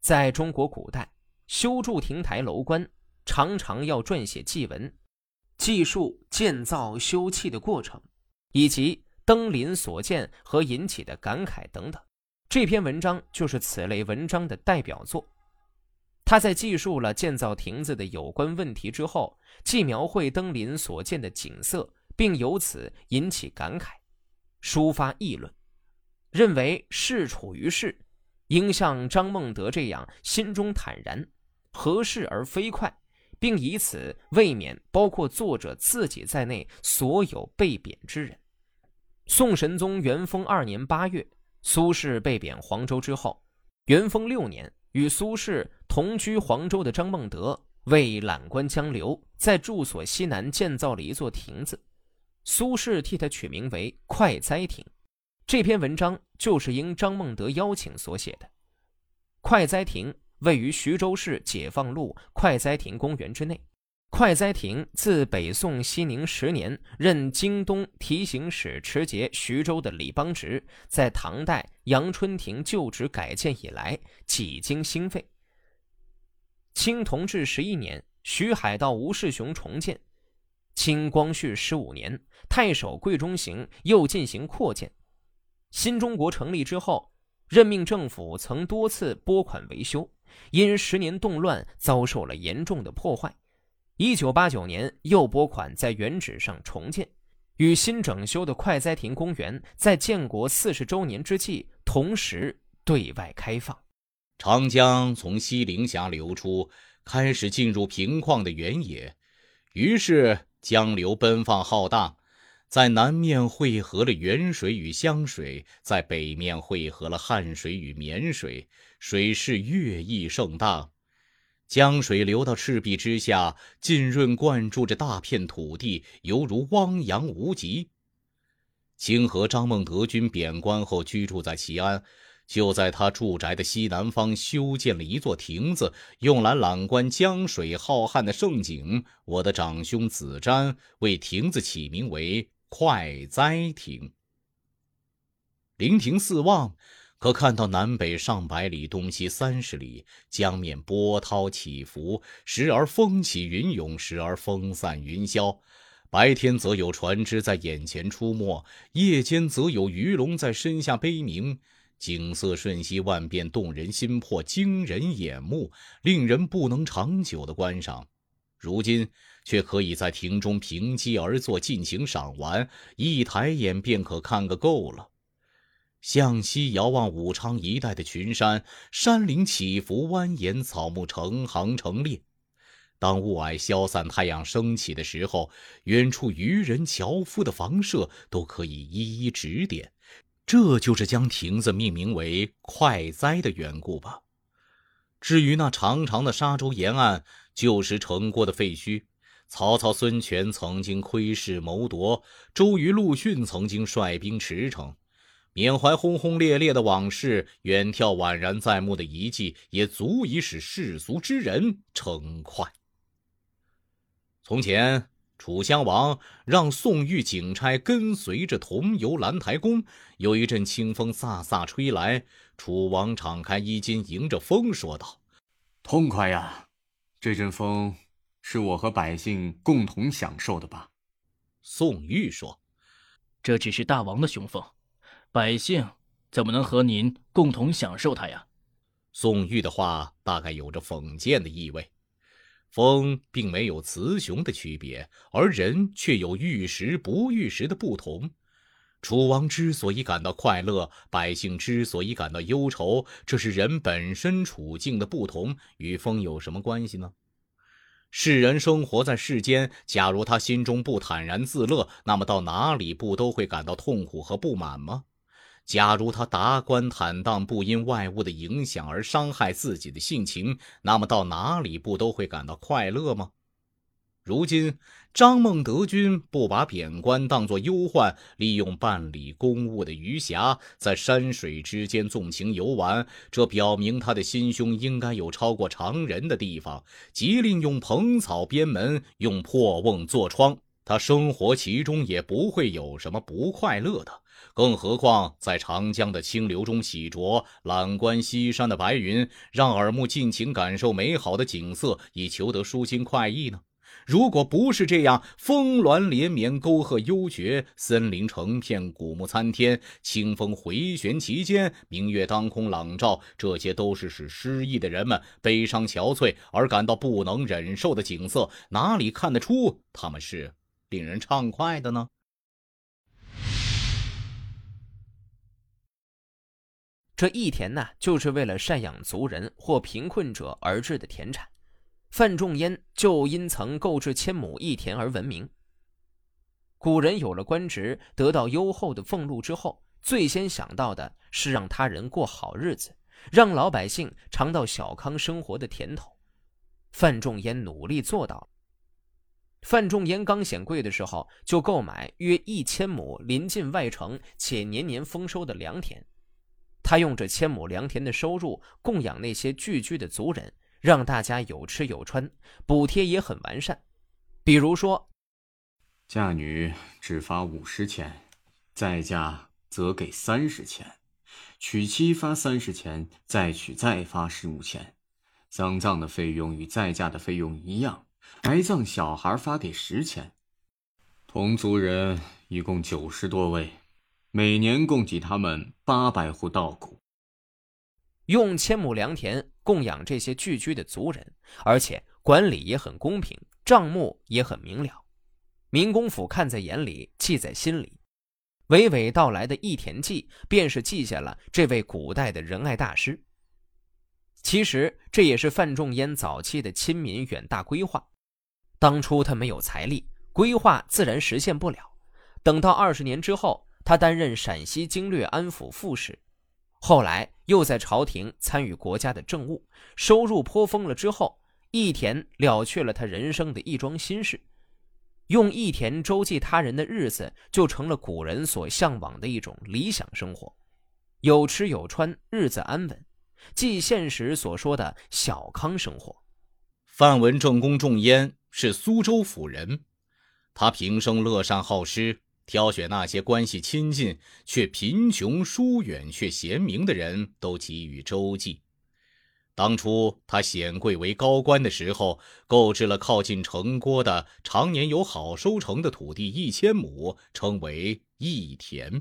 在中国古代，修筑亭台楼观，常常要撰写祭文，记述建造修葺的过程，以及登临所见和引起的感慨等等。这篇文章就是此类文章的代表作。他在记述了建造亭子的有关问题之后，既描绘登临所见的景色，并由此引起感慨，抒发议论，认为事处于世。应像张孟德这样心中坦然，合适而飞快，并以此慰勉包括作者自己在内所有被贬之人。宋神宗元丰二年八月，苏轼被贬黄州之后，元丰六年，与苏轼同居黄州的张孟德为览观江流，在住所西南建造了一座亭子，苏轼替他取名为快哉亭。这篇文章就是应张孟德邀请所写的。快哉亭位于徐州市解放路快哉亭公园之内。快哉亭自北宋熙宁十年任京东提刑使持节徐州的李邦直在唐代阳春亭旧址改建以来，几经兴废。清同治十一年，徐海道吴世雄重建；清光绪十五年，太守桂中行又进行扩建。新中国成立之后，任命政府曾多次拨款维修，因十年动乱遭受了严重的破坏。一九八九年又拨款在原址上重建，与新整修的快哉亭公园在建国四十周年之际同时对外开放。长江从西陵峡流出，开始进入平旷的原野，于是江流奔放浩荡。在南面汇合了沅水与湘水，在北面汇合了汉水与沔水，水势越溢盛大。江水流到赤壁之下，浸润灌注着大片土地，犹如汪洋无极。清河张孟德军贬官后，居住在齐安，就在他住宅的西南方修建了一座亭子，用来览观江水浩瀚的盛景。我的长兄子瞻为亭子起名为。快哉亭，临亭四望，可看到南北上百里，东西三十里，江面波涛起伏，时而风起云涌，时而风散云消。白天则有船只在眼前出没，夜间则有鱼龙在身下悲鸣，景色瞬息万变，动人心魄，惊人眼目，令人不能长久的观赏。如今。却可以在亭中平击而坐，尽情赏玩，一抬眼便可看个够了。向西遥望武昌一带的群山，山岭起伏蜿蜒，草木成行成列。当雾霭消散，太阳升起的时候，远处渔人樵夫的房舍都可以一一指点。这就是将亭子命名为“快哉”的缘故吧。至于那长长的沙洲沿岸，旧时城郭的废墟。曹操、孙权曾经窥视谋夺，周瑜、陆逊曾经率兵驰骋，缅怀轰轰烈烈的往事，远眺宛然在目的遗迹，也足以使世俗之人称快。从前，楚襄王让宋玉景差跟随着同游兰台宫，有一阵清风飒飒吹来，楚王敞开衣襟，迎着风说道：“痛快呀，这阵风。”是我和百姓共同享受的吧？宋玉说：“这只是大王的雄风，百姓怎么能和您共同享受它呀？”宋玉的话大概有着讽谏的意味。风并没有雌雄的区别，而人却有玉石不玉石的不同。楚王之所以感到快乐，百姓之所以感到忧愁，这是人本身处境的不同，与风有什么关系呢？世人生活在世间，假如他心中不坦然自乐，那么到哪里不都会感到痛苦和不满吗？假如他达观坦荡，不因外物的影响而伤害自己的性情，那么到哪里不都会感到快乐吗？如今，张孟德军不把贬官当作忧患，利用办理公务的余暇，在山水之间纵情游玩，这表明他的心胸应该有超过常人的地方。即令用蓬草编门，用破瓮做窗，他生活其中也不会有什么不快乐的。更何况在长江的清流中洗濯，览观西山的白云，让耳目尽情感受美好的景色，以求得舒心快意呢？如果不是这样，峰峦连绵，沟壑幽绝，森林成片，古木参天，清风回旋其间，明月当空朗照，这些都是使失意的人们悲伤憔悴而感到不能忍受的景色，哪里看得出他们是令人畅快的呢？这义田呢，就是为了赡养族人或贫困者而制的田产。范仲淹就因曾购置千亩一田而闻名。古人有了官职，得到优厚的俸禄之后，最先想到的是让他人过好日子，让老百姓尝到小康生活的甜头。范仲淹努力做到。范仲淹刚显贵的时候，就购买约一千亩临近外城且年年丰收的良田。他用这千亩良田的收入供养那些聚居的族人，让大家有吃有穿，补贴也很完善。比如说，嫁女只发五十钱，再嫁则给三十钱；娶妻发三十钱，再娶再发十五钱。丧葬的费用与再嫁的费用一样，埋葬小孩发给十钱。同族人一共九十多位。每年供给他们八百户稻谷，用千亩良田供养这些聚居的族人，而且管理也很公平，账目也很明了。民工府看在眼里，记在心里。娓娓道来的《义田记》便是记下了这位古代的仁爱大师。其实这也是范仲淹早期的亲民远大规划。当初他没有财力，规划自然实现不了。等到二十年之后。他担任陕西经略安抚副使，后来又在朝廷参与国家的政务，收入颇丰了。之后，义田了却了他人生的一桩心事，用义田周济他人的日子，就成了古人所向往的一种理想生活，有吃有穿，日子安稳，即现实所说的小康生活。范文正公仲淹是苏州府人，他平生乐善好施。挑选那些关系亲近却贫穷疏远却贤明的人都给予周济。当初他显贵为高官的时候，购置了靠近城郭的常年有好收成的土地一千亩，称为义田，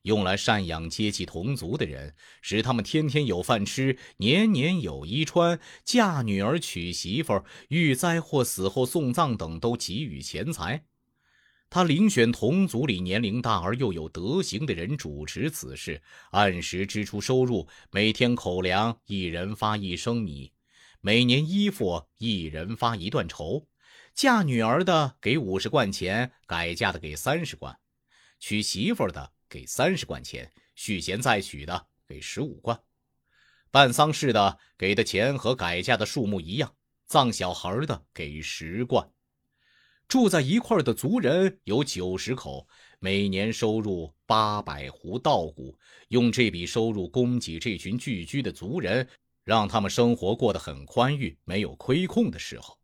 用来赡养阶级同族的人，使他们天天有饭吃，年年有衣穿，嫁女儿娶媳妇，遇灾或死后送葬等都给予钱财。他遴选同族里年龄大而又有德行的人主持此事，按时支出收入，每天口粮一人发一升米，每年衣服一人发一段绸。嫁女儿的给五十贯钱，改嫁的给三十贯，娶媳妇的给三十贯钱，续弦再娶的给十五贯。办丧事的给的钱和改嫁的数目一样，葬小孩的给十贯。住在一块的族人有九十口，每年收入八百斛稻谷，用这笔收入供给这群聚居的族人，让他们生活过得很宽裕，没有亏空的时候。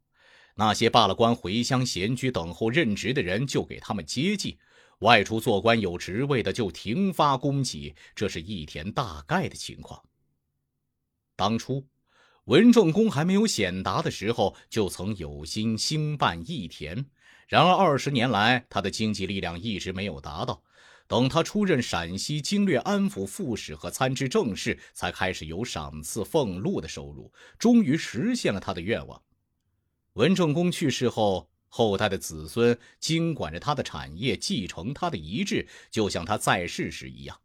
那些罢了官回乡闲居等候任职的人，就给他们接济；外出做官有职位的，就停发供给。这是义田大概的情况。当初。文正公还没有显达的时候，就曾有心兴办义田。然而二十年来，他的经济力量一直没有达到。等他出任陕西经略安抚副使和参知政事，才开始有赏赐俸禄的收入，终于实现了他的愿望。文正公去世后，后代的子孙经管着他的产业，继承他的遗志，就像他在世时一样。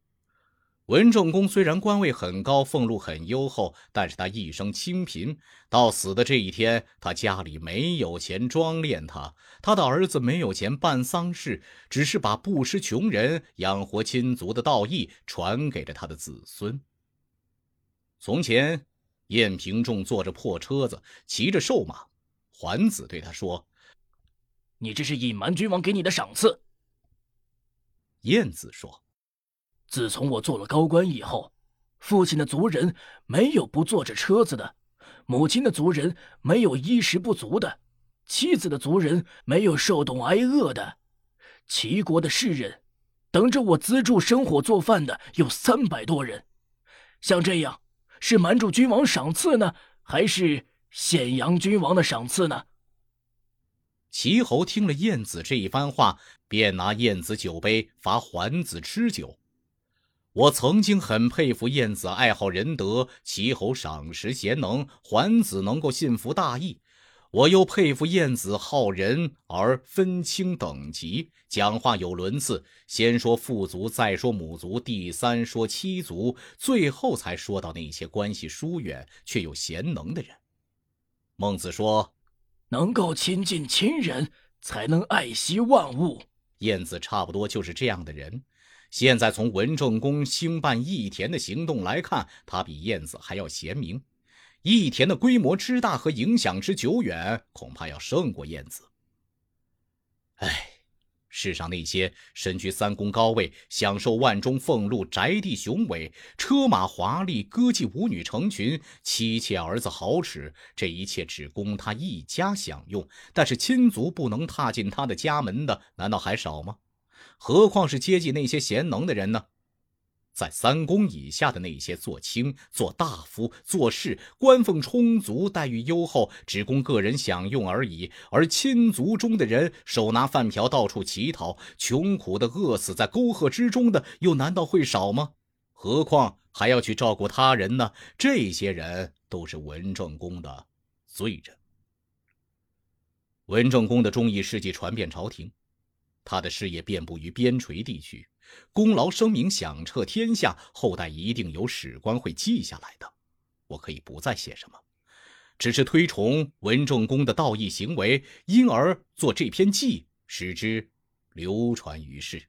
文仲公虽然官位很高，俸禄很优厚，但是他一生清贫。到死的这一天，他家里没有钱装殓他，他的儿子没有钱办丧事，只是把不施穷人、养活亲族的道义传给了他的子孙。从前，晏平仲坐着破车子，骑着瘦马，桓子对他说：“你这是隐瞒君王给你的赏赐。”晏子说。自从我做了高官以后，父亲的族人没有不坐着车子的，母亲的族人没有衣食不足的，妻子的族人没有受冻挨饿的，齐国的士人，等着我资助生火做饭的有三百多人。像这样，是瞒住君王赏赐呢，还是显扬君王的赏赐呢？齐侯听了晏子这一番话，便拿晏子酒杯罚桓子吃酒。我曾经很佩服晏子爱好仁德，齐侯赏识贤能，桓子能够信服大义。我又佩服晏子好仁而分清等级，讲话有伦次，先说父族，再说母族，第三说妻族，最后才说到那些关系疏远却又贤能的人。孟子说：“能够亲近亲人，才能爱惜万物。”晏子差不多就是这样的人。现在从文正公兴办义田的行动来看，他比晏子还要贤明。义田的规模之大和影响之久远，恐怕要胜过晏子。唉，世上那些身居三公高位、享受万中俸禄、宅地雄伟、车马华丽、歌妓舞女成群、妻妾儿子豪侈，这一切只供他一家享用，但是亲族不能踏进他的家门的，难道还少吗？何况是接济那些贤能的人呢？在三公以下的那些做卿、做大夫、做事，官俸充足，待遇优厚，只供个人享用而已。而亲族中的人手拿饭瓢到处乞讨，穷苦的饿死在沟壑之中的，又难道会少吗？何况还要去照顾他人呢？这些人都是文正公的罪人。文正公的忠义事迹传遍朝廷，他的事业遍布于边陲地区。功劳声名响彻天下，后代一定有史官会记下来的。我可以不再写什么，只是推崇文仲公的道义行为，因而做这篇记，使之流传于世。